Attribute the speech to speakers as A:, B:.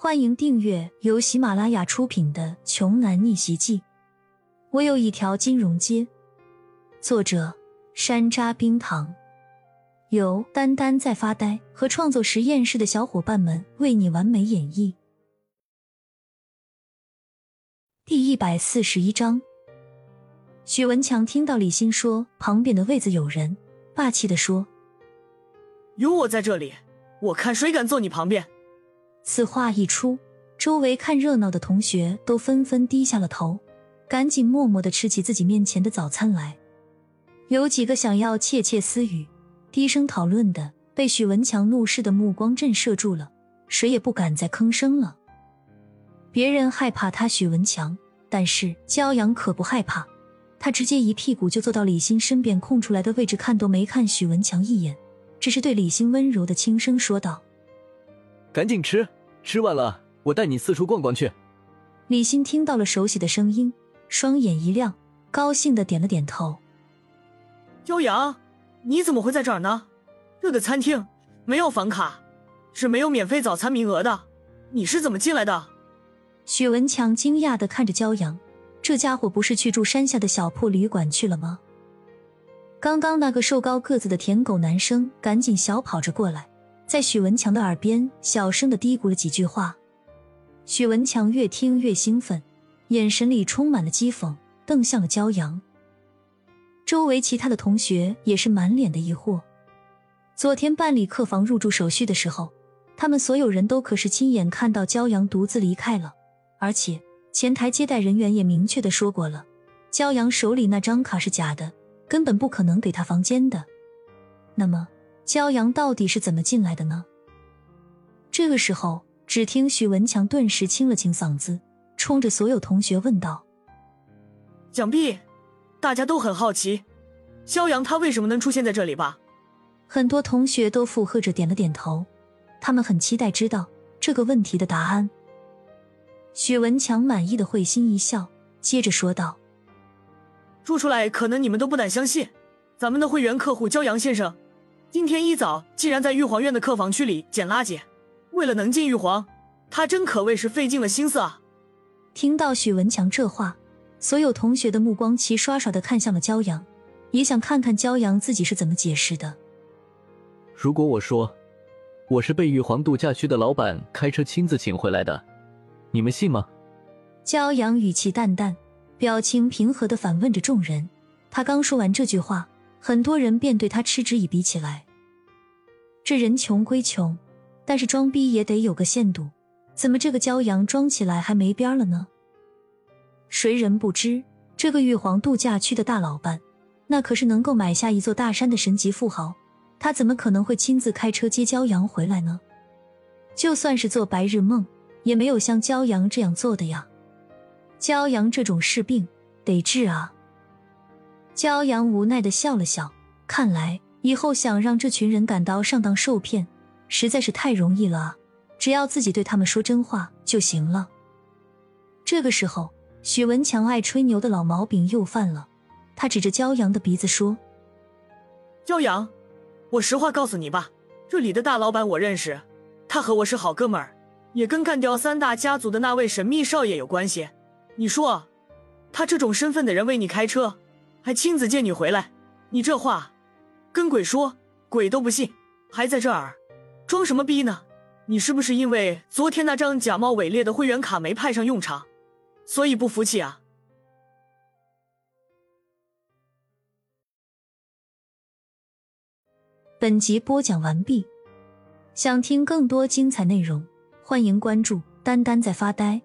A: 欢迎订阅由喜马拉雅出品的《穷男逆袭记》。我有一条金融街。作者：山楂冰糖，由丹丹在发呆和创作实验室的小伙伴们为你完美演绎。第一百四十一章，许文强听到李欣说旁边的位子有人，霸气的说：“
B: 有我在这里，我看谁敢坐你旁边。”
A: 此话一出，周围看热闹的同学都纷纷低下了头，赶紧默默的吃起自己面前的早餐来。有几个想要窃窃私语、低声讨论的，被许文强怒视的目光震慑住了，谁也不敢再吭声了。别人害怕他许文强，但是骄阳可不害怕，他直接一屁股就坐到李欣身边空出来的位置，看都没看许文强一眼，只是对李欣温柔的轻声说道：“
C: 赶紧吃。”吃完了，我带你四处逛逛去。
A: 李欣听到了熟悉的声音，双眼一亮，高兴的点了点头。
B: 骄阳，你怎么会在这儿呢？这个餐厅没有房卡，是没有免费早餐名额的。你是怎么进来的？
A: 许文强惊讶的看着骄阳，这家伙不是去住山下的小破旅馆去了吗？刚刚那个瘦高个子的舔狗男生赶紧小跑着过来。在许文强的耳边小声的嘀咕了几句话，许文强越听越兴奋，眼神里充满了讥讽，瞪向了骄阳。周围其他的同学也是满脸的疑惑。昨天办理客房入住手续的时候，他们所有人都可是亲眼看到骄阳独自离开了，而且前台接待人员也明确的说过了，骄阳手里那张卡是假的，根本不可能给他房间的。那么。骄阳到底是怎么进来的呢？这个时候，只听许文强顿时清了清嗓子，冲着所有同学问道：“
B: 想必大家都很好奇，骄阳他为什么能出现在这里吧？”
A: 很多同学都附和着点了点头，他们很期待知道这个问题的答案。许文强满意的会心一笑，接着说道：“
B: 说出来可能你们都不敢相信，咱们的会员客户骄阳先生。”今天一早，竟然在玉皇院的客房区里捡垃圾。为了能进玉皇，他真可谓是费尽了心思啊！
A: 听到许文强这话，所有同学的目光齐刷刷的看向了骄阳，也想看看骄阳自己是怎么解释的。
C: 如果我说我是被玉皇度假区的老板开车亲自请回来的，你们信吗？
A: 骄阳语气淡淡，表情平和的反问着众人。他刚说完这句话。很多人便对他嗤之以鼻起来。这人穷归穷，但是装逼也得有个限度。怎么这个骄阳装起来还没边了呢？谁人不知，这个玉皇度假区的大老板，那可是能够买下一座大山的神级富豪。他怎么可能会亲自开车接骄阳回来呢？就算是做白日梦，也没有像骄阳这样做的呀。骄阳这种是病得治啊。骄阳无奈的笑了笑，看来以后想让这群人感到上当受骗，实在是太容易了！只要自己对他们说真话就行了。这个时候，许文强爱吹牛的老毛病又犯了，他指着骄阳的鼻子说：“
B: 骄阳，我实话告诉你吧，这里的大老板我认识，他和我是好哥们儿，也跟干掉三大家族的那位神秘少爷有关系。你说，他这种身份的人为你开车？”还亲自接你回来，你这话跟鬼说，鬼都不信，还在这儿装什么逼呢？你是不是因为昨天那张假冒伪劣的会员卡没派上用场，所以不服气啊？
A: 本集播讲完毕，想听更多精彩内容，欢迎关注“丹丹在发呆”。